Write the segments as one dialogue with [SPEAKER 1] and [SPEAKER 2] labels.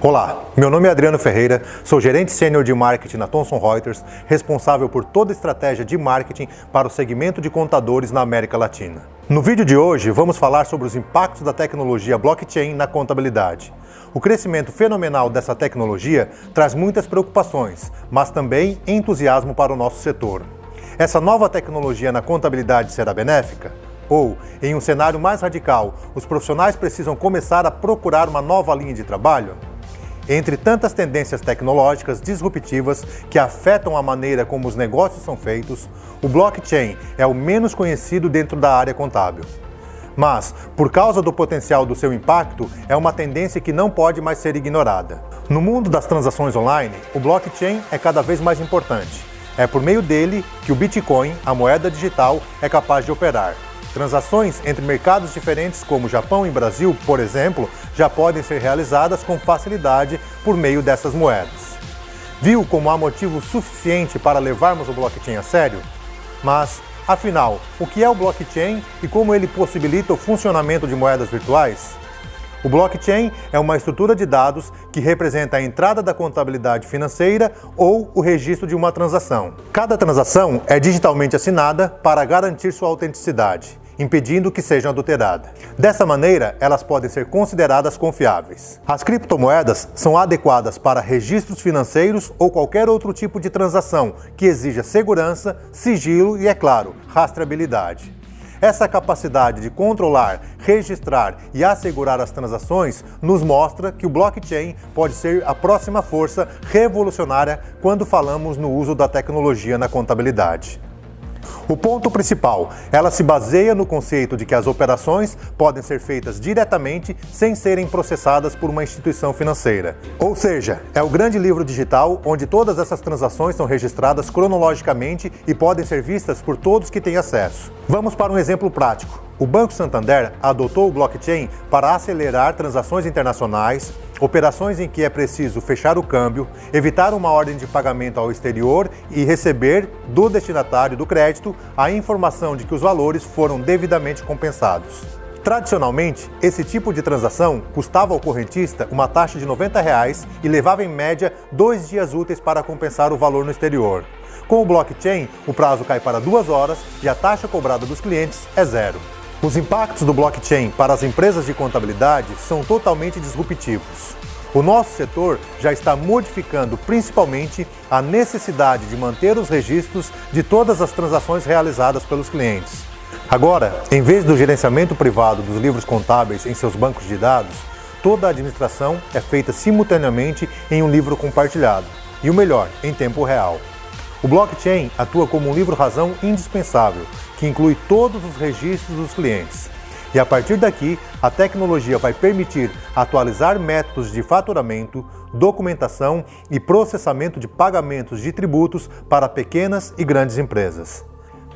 [SPEAKER 1] Olá, meu nome é Adriano Ferreira, sou gerente sênior de marketing na Thomson Reuters, responsável por toda a estratégia de marketing para o segmento de contadores na América Latina. No vídeo de hoje, vamos falar sobre os impactos da tecnologia blockchain na contabilidade. O crescimento fenomenal dessa tecnologia traz muitas preocupações, mas também entusiasmo para o nosso setor. Essa nova tecnologia na contabilidade será benéfica? Ou, em um cenário mais radical, os profissionais precisam começar a procurar uma nova linha de trabalho? Entre tantas tendências tecnológicas disruptivas que afetam a maneira como os negócios são feitos, o blockchain é o menos conhecido dentro da área contábil. Mas, por causa do potencial do seu impacto, é uma tendência que não pode mais ser ignorada. No mundo das transações online, o blockchain é cada vez mais importante. É por meio dele que o Bitcoin, a moeda digital, é capaz de operar. Transações entre mercados diferentes como Japão e Brasil, por exemplo, já podem ser realizadas com facilidade por meio dessas moedas. Viu como há motivo suficiente para levarmos o blockchain a sério? Mas, afinal, o que é o blockchain e como ele possibilita o funcionamento de moedas virtuais? O blockchain é uma estrutura de dados que representa a entrada da contabilidade financeira ou o registro de uma transação. Cada transação é digitalmente assinada para garantir sua autenticidade impedindo que sejam adulteradas. Dessa maneira, elas podem ser consideradas confiáveis. As criptomoedas são adequadas para registros financeiros ou qualquer outro tipo de transação que exija segurança, sigilo e, é claro, rastreabilidade. Essa capacidade de controlar, registrar e assegurar as transações nos mostra que o blockchain pode ser a próxima força revolucionária quando falamos no uso da tecnologia na contabilidade. O ponto principal, ela se baseia no conceito de que as operações podem ser feitas diretamente sem serem processadas por uma instituição financeira. Ou seja, é o grande livro digital onde todas essas transações são registradas cronologicamente e podem ser vistas por todos que têm acesso. Vamos para um exemplo prático. O Banco Santander adotou o blockchain para acelerar transações internacionais, operações em que é preciso fechar o câmbio, evitar uma ordem de pagamento ao exterior e receber do destinatário do crédito a informação de que os valores foram devidamente compensados. Tradicionalmente, esse tipo de transação custava ao correntista uma taxa de 90 reais e levava em média dois dias úteis para compensar o valor no exterior. Com o blockchain, o prazo cai para duas horas e a taxa cobrada dos clientes é zero. Os impactos do blockchain para as empresas de contabilidade são totalmente disruptivos. O nosso setor já está modificando principalmente a necessidade de manter os registros de todas as transações realizadas pelos clientes. Agora, em vez do gerenciamento privado dos livros contábeis em seus bancos de dados, toda a administração é feita simultaneamente em um livro compartilhado e o melhor, em tempo real. O blockchain atua como um livro-razão indispensável, que inclui todos os registros dos clientes. E a partir daqui, a tecnologia vai permitir atualizar métodos de faturamento, documentação e processamento de pagamentos de tributos para pequenas e grandes empresas.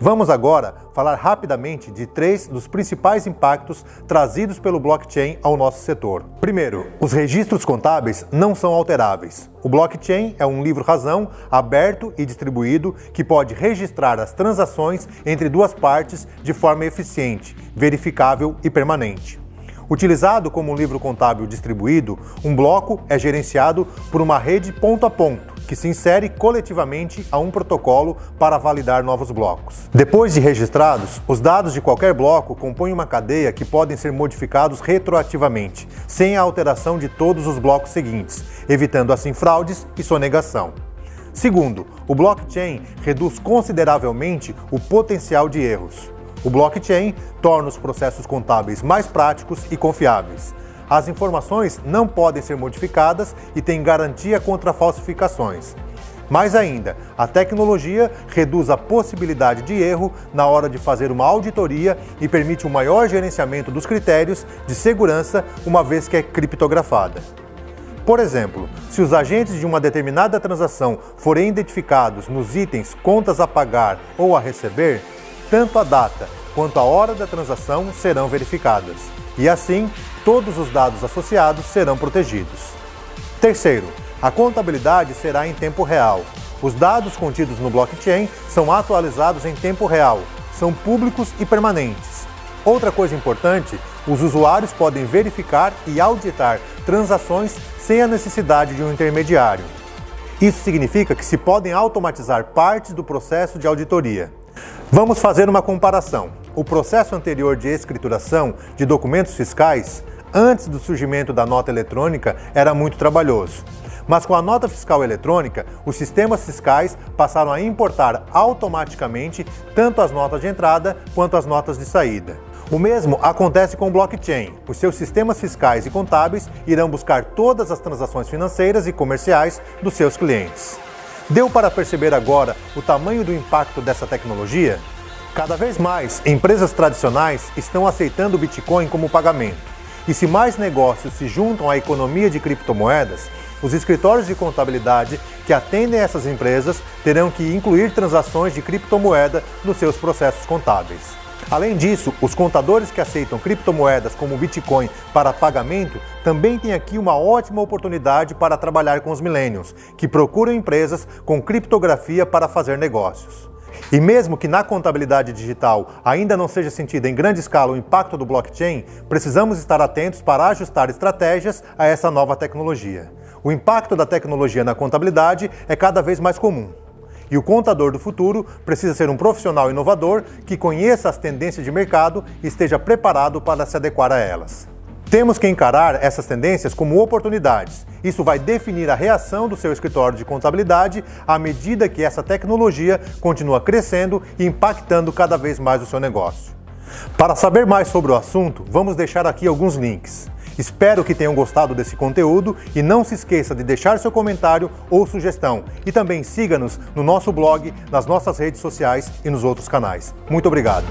[SPEAKER 1] Vamos agora falar rapidamente de três dos principais impactos trazidos pelo blockchain ao nosso setor. Primeiro, os registros contábeis não são alteráveis. O blockchain é um livro-razão aberto e distribuído que pode registrar as transações entre duas partes de forma eficiente, verificável e permanente. Utilizado como um livro contábil distribuído, um bloco é gerenciado por uma rede ponto a ponto que se insere coletivamente a um protocolo para validar novos blocos. Depois de registrados, os dados de qualquer bloco compõem uma cadeia que podem ser modificados retroativamente, sem a alteração de todos os blocos seguintes, evitando assim fraudes e sonegação. Segundo, o blockchain reduz consideravelmente o potencial de erros. O blockchain torna os processos contábeis mais práticos e confiáveis, as informações não podem ser modificadas e tem garantia contra falsificações. Mais ainda, a tecnologia reduz a possibilidade de erro na hora de fazer uma auditoria e permite um maior gerenciamento dos critérios de segurança uma vez que é criptografada. Por exemplo, se os agentes de uma determinada transação forem identificados nos itens contas a pagar ou a receber, tanto a data quanto a hora da transação serão verificadas. E assim, todos os dados associados serão protegidos. Terceiro, a contabilidade será em tempo real. Os dados contidos no blockchain são atualizados em tempo real, são públicos e permanentes. Outra coisa importante, os usuários podem verificar e auditar transações sem a necessidade de um intermediário. Isso significa que se podem automatizar partes do processo de auditoria. Vamos fazer uma comparação. O processo anterior de escrituração de documentos fiscais, antes do surgimento da nota eletrônica, era muito trabalhoso. Mas com a nota fiscal eletrônica, os sistemas fiscais passaram a importar automaticamente tanto as notas de entrada quanto as notas de saída. O mesmo acontece com o blockchain. Os seus sistemas fiscais e contábeis irão buscar todas as transações financeiras e comerciais dos seus clientes. Deu para perceber agora o tamanho do impacto dessa tecnologia? Cada vez mais, empresas tradicionais estão aceitando o Bitcoin como pagamento. E se mais negócios se juntam à economia de criptomoedas, os escritórios de contabilidade que atendem essas empresas terão que incluir transações de criptomoeda nos seus processos contábeis. Além disso, os contadores que aceitam criptomoedas como Bitcoin para pagamento também têm aqui uma ótima oportunidade para trabalhar com os millennials, que procuram empresas com criptografia para fazer negócios. E mesmo que na contabilidade digital ainda não seja sentido em grande escala o impacto do blockchain, precisamos estar atentos para ajustar estratégias a essa nova tecnologia. O impacto da tecnologia na contabilidade é cada vez mais comum. E o contador do futuro precisa ser um profissional inovador que conheça as tendências de mercado e esteja preparado para se adequar a elas. Temos que encarar essas tendências como oportunidades. Isso vai definir a reação do seu escritório de contabilidade à medida que essa tecnologia continua crescendo e impactando cada vez mais o seu negócio. Para saber mais sobre o assunto, vamos deixar aqui alguns links. Espero que tenham gostado desse conteúdo e não se esqueça de deixar seu comentário ou sugestão. E também siga-nos no nosso blog, nas nossas redes sociais e nos outros canais. Muito obrigado.